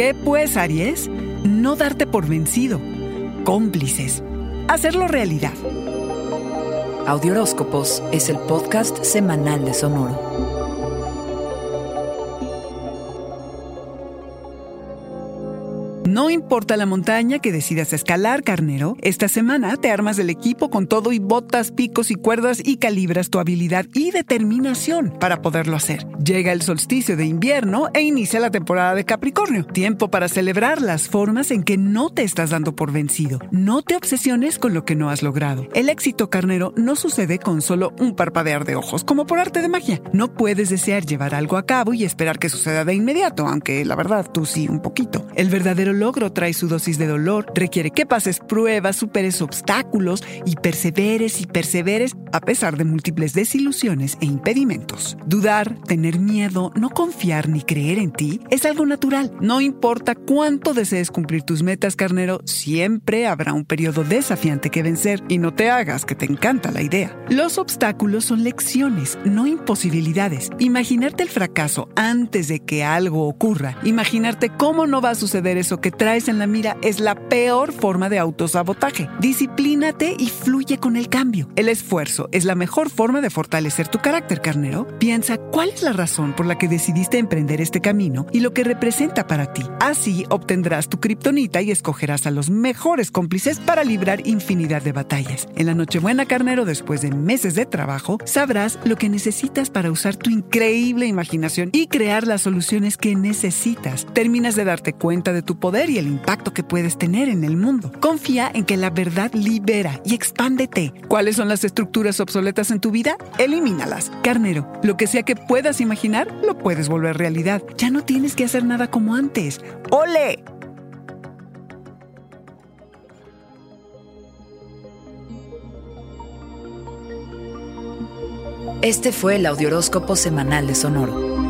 ¿Qué pues, Aries? No darte por vencido. Cómplices. Hacerlo realidad. Audioróscopos es el podcast semanal de Sonoro. No importa la montaña que decidas escalar, carnero, esta semana te armas del equipo con todo y botas, picos y cuerdas y calibras tu habilidad y determinación para poderlo hacer. Llega el solsticio de invierno e inicia la temporada de Capricornio. Tiempo para celebrar las formas en que no te estás dando por vencido. No te obsesiones con lo que no has logrado. El éxito, carnero, no sucede con solo un parpadear de ojos, como por arte de magia. No puedes desear llevar algo a cabo y esperar que suceda de inmediato, aunque la verdad tú sí un poquito. El verdadero logro trae su dosis de dolor, requiere que pases pruebas, superes obstáculos y perseveres y perseveres a pesar de múltiples desilusiones e impedimentos. Dudar, tener miedo, no confiar ni creer en ti es algo natural. No importa cuánto desees cumplir tus metas, carnero, siempre habrá un periodo desafiante que vencer y no te hagas que te encanta la idea. Los obstáculos son lecciones, no imposibilidades. Imaginarte el fracaso antes de que algo ocurra, imaginarte cómo no va a suceder eso que traes en la mira es la peor forma de autosabotaje. Disciplínate y fluye con el cambio. El esfuerzo es la mejor forma de fortalecer tu carácter, carnero. Piensa cuál es la razón por la que decidiste emprender este camino y lo que representa para ti. Así obtendrás tu kriptonita y escogerás a los mejores cómplices para librar infinidad de batallas. En la Nochebuena, carnero, después de meses de trabajo, sabrás lo que necesitas para usar tu increíble imaginación y crear las soluciones que necesitas. Terminas de darte cuenta de tu poder y el impacto que puedes tener en el mundo. Confía en que la verdad libera y expándete. ¿Cuáles son las estructuras obsoletas en tu vida? Elimínalas. Carnero, lo que sea que puedas imaginar, lo puedes volver realidad. Ya no tienes que hacer nada como antes. ¡Ole! Este fue el Audioróscopo semanal de Sonoro.